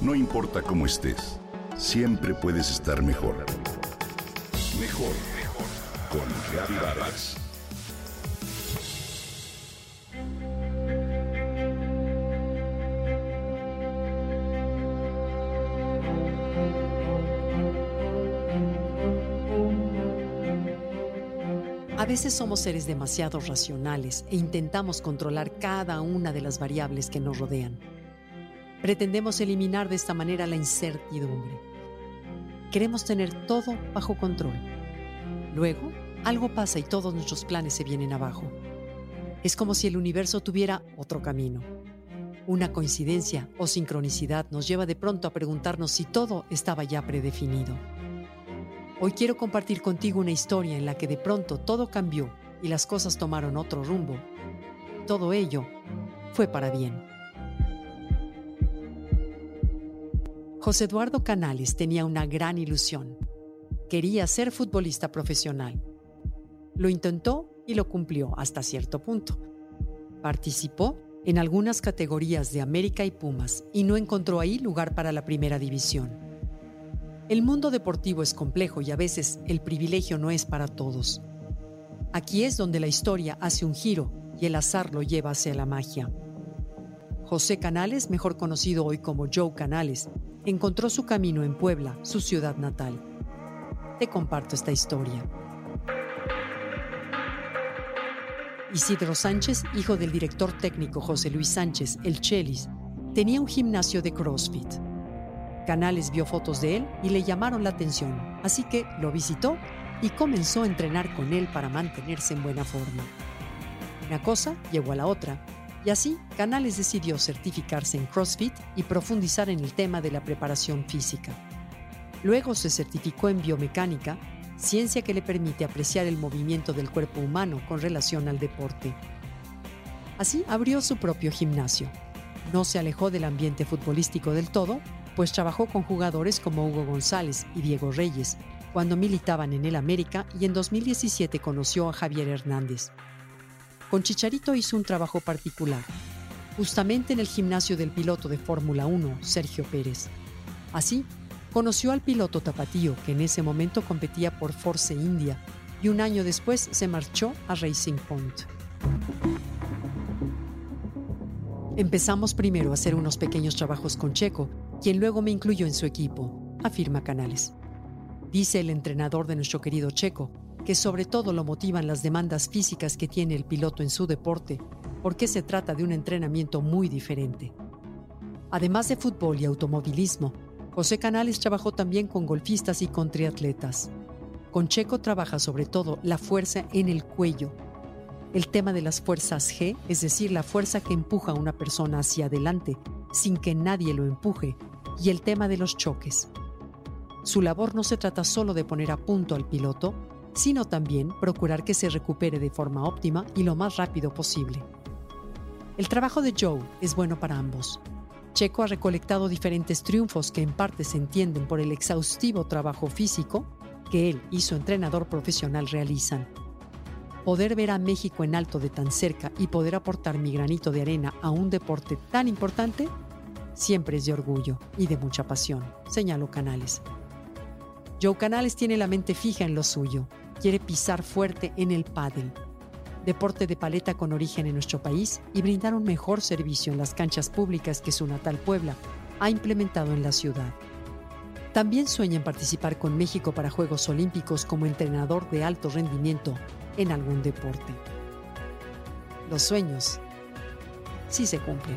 No importa cómo estés, siempre puedes estar mejor. Mejor, mejor. Con Vargas. A veces somos seres demasiado racionales e intentamos controlar cada una de las variables que nos rodean. Pretendemos eliminar de esta manera la incertidumbre. Queremos tener todo bajo control. Luego, algo pasa y todos nuestros planes se vienen abajo. Es como si el universo tuviera otro camino. Una coincidencia o sincronicidad nos lleva de pronto a preguntarnos si todo estaba ya predefinido. Hoy quiero compartir contigo una historia en la que de pronto todo cambió y las cosas tomaron otro rumbo. Todo ello fue para bien. José Eduardo Canales tenía una gran ilusión. Quería ser futbolista profesional. Lo intentó y lo cumplió hasta cierto punto. Participó en algunas categorías de América y Pumas y no encontró ahí lugar para la primera división. El mundo deportivo es complejo y a veces el privilegio no es para todos. Aquí es donde la historia hace un giro y el azar lo lleva hacia la magia. José Canales, mejor conocido hoy como Joe Canales, encontró su camino en Puebla, su ciudad natal. Te comparto esta historia. Isidro Sánchez, hijo del director técnico José Luis Sánchez, el Chelis, tenía un gimnasio de CrossFit. Canales vio fotos de él y le llamaron la atención, así que lo visitó y comenzó a entrenar con él para mantenerse en buena forma. Una cosa llegó a la otra y así, Canales decidió certificarse en CrossFit y profundizar en el tema de la preparación física. Luego se certificó en biomecánica, ciencia que le permite apreciar el movimiento del cuerpo humano con relación al deporte. Así abrió su propio gimnasio. No se alejó del ambiente futbolístico del todo, pues trabajó con jugadores como Hugo González y Diego Reyes, cuando militaban en el América y en 2017 conoció a Javier Hernández. Con Chicharito hizo un trabajo particular, justamente en el gimnasio del piloto de Fórmula 1, Sergio Pérez. Así, conoció al piloto tapatío que en ese momento competía por Force India y un año después se marchó a Racing Point. Empezamos primero a hacer unos pequeños trabajos con Checo, quien luego me incluyó en su equipo, afirma Canales. Dice el entrenador de nuestro querido Checo, que sobre todo lo motivan las demandas físicas que tiene el piloto en su deporte, porque se trata de un entrenamiento muy diferente. Además de fútbol y automovilismo, José Canales trabajó también con golfistas y con triatletas. Con Checo trabaja sobre todo la fuerza en el cuello, el tema de las fuerzas G, es decir, la fuerza que empuja a una persona hacia adelante sin que nadie lo empuje, y el tema de los choques. Su labor no se trata solo de poner a punto al piloto, sino también procurar que se recupere de forma óptima y lo más rápido posible. El trabajo de Joe es bueno para ambos. Checo ha recolectado diferentes triunfos que en parte se entienden por el exhaustivo trabajo físico que él y su entrenador profesional realizan. Poder ver a México en alto de tan cerca y poder aportar mi granito de arena a un deporte tan importante siempre es de orgullo y de mucha pasión, señaló Canales. Joe Canales tiene la mente fija en lo suyo quiere pisar fuerte en el pádel, deporte de paleta con origen en nuestro país, y brindar un mejor servicio en las canchas públicas que su natal Puebla ha implementado en la ciudad. También sueña en participar con México para Juegos Olímpicos como entrenador de alto rendimiento en algún deporte. Los sueños sí se cumplen.